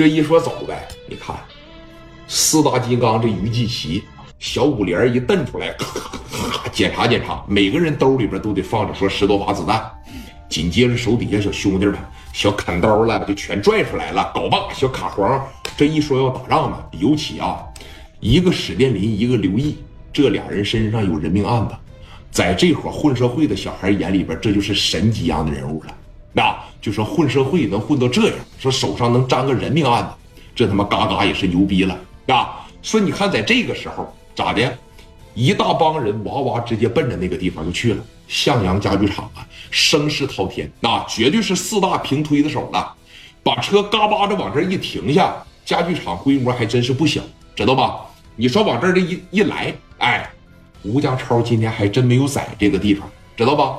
这一说走呗，你看四大金刚这于继奇小五连一瞪出来，咔咔咔咔检查检查，每个人兜里边都得放着说十多发子弹。紧接着手底下小兄弟们小砍刀了就全拽出来了，镐把小卡簧。这一说要打仗呢，尤其啊，一个史殿林，一个刘毅，这俩人身上有人命案子，在这伙混社会的小孩眼里边，这就是神级样的人物了。那就说混社会能混到这样，说手上能沾个人命案子，这他妈嘎嘎也是牛逼了啊！说你看，在这个时候咋的，一大帮人哇哇直接奔着那个地方就去了。向阳家具厂啊，声势滔天，那绝对是四大平推的手了。把车嘎巴的往这一停下，家具厂规模还真是不小，知道吧？你说往这儿这一一来，哎，吴家超今天还真没有在这个地方，知道吧？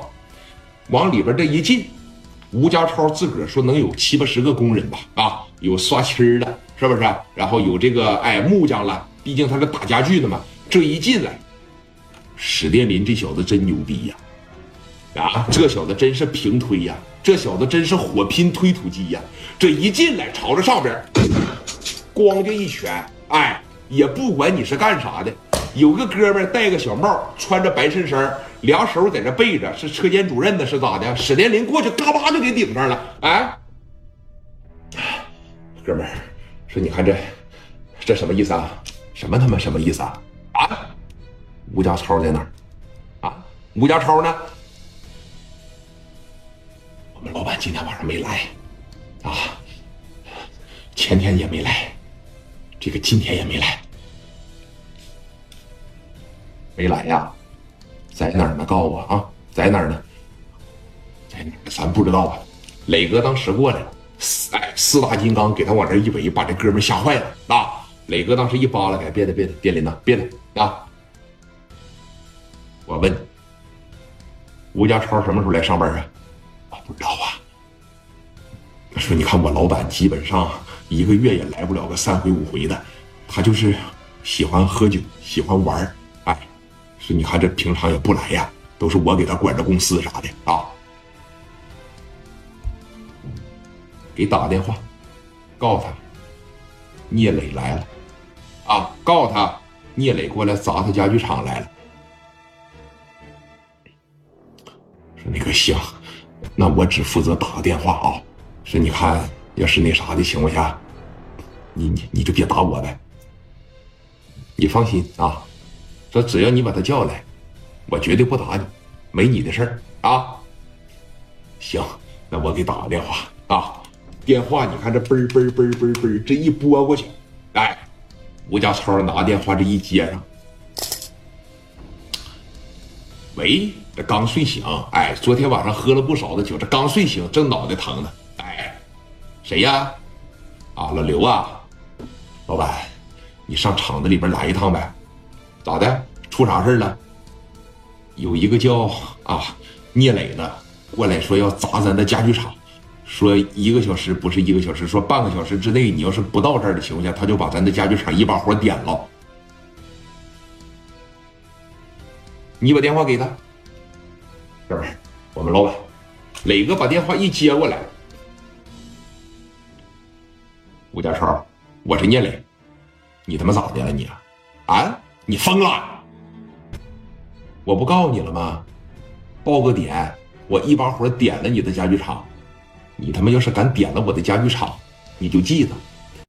往里边这一进，吴家超自个儿说能有七八十个工人吧？啊，有刷漆的，是不是？然后有这个哎木匠了，毕竟他是打家具的嘛。这一进来，史殿林这小子真牛逼呀！啊，这小子真是平推呀！这小子真是火拼推土机呀！这一进来，朝着上边，咣就一拳，哎，也不管你是干啥的。有个哥们戴个小帽，穿着白衬衫，俩手在这背着，是车间主任的，是咋的？史殿林过去，嘎巴就给顶上了。哎，哥们儿，说你看这，这什么意思啊？什么他妈什么意思啊？啊，吴家超在哪儿？啊，吴家超呢？我们老板今天晚上没来，啊，前天也没来，这个今天也没来，没来呀，在哪儿呢？告诉我啊，在哪儿呢？在哪儿？咱不知道啊。磊哥当时过来了，哎，四大金刚给他往这一围，把这哥们吓坏了啊！磊哥当时一扒拉开，别的别的，别林呐，别的啊！我问，吴家超什么时候来上班啊？我不知道啊。说你看我老板基本上一个月也来不了个三回五回的，他就是喜欢喝酒，喜欢玩是，你看这平常也不来呀，都是我给他管着公司啥的啊。给打个电话，告诉他聂磊来了，啊，告诉他聂磊过来砸他家具厂来了。说那个行。那我只负责打个电话啊，说你看，要是那啥的情况下，你你你就别打我呗。你放心啊，说只要你把他叫来，我绝对不打你，没你的事儿啊。行，那我给打个电话啊，电话你看这嘣嘣嘣嘣嘣，这一拨过去，哎，吴家超拿电话这一接上，喂。这刚睡醒，哎，昨天晚上喝了不少的酒，这刚睡醒，正脑袋疼呢。哎，谁呀？啊，老刘啊，老板，你上厂子里边来一趟呗？咋的？出啥事了？有一个叫啊聂磊的过来说要砸咱的家具厂，说一个小时不是一个小时，说半个小时之内，你要是不到这儿的情况下，他就把咱的家具厂一把火点了。你把电话给他。哥们儿，我们老板磊哥把电话一接过来，吴家超，我是聂磊，你他妈咋的了你？啊，你疯了？我不告诉你了吗？报个点，我一把火点了你的家具厂，你他妈要是敢点了我的家具厂，你就记着。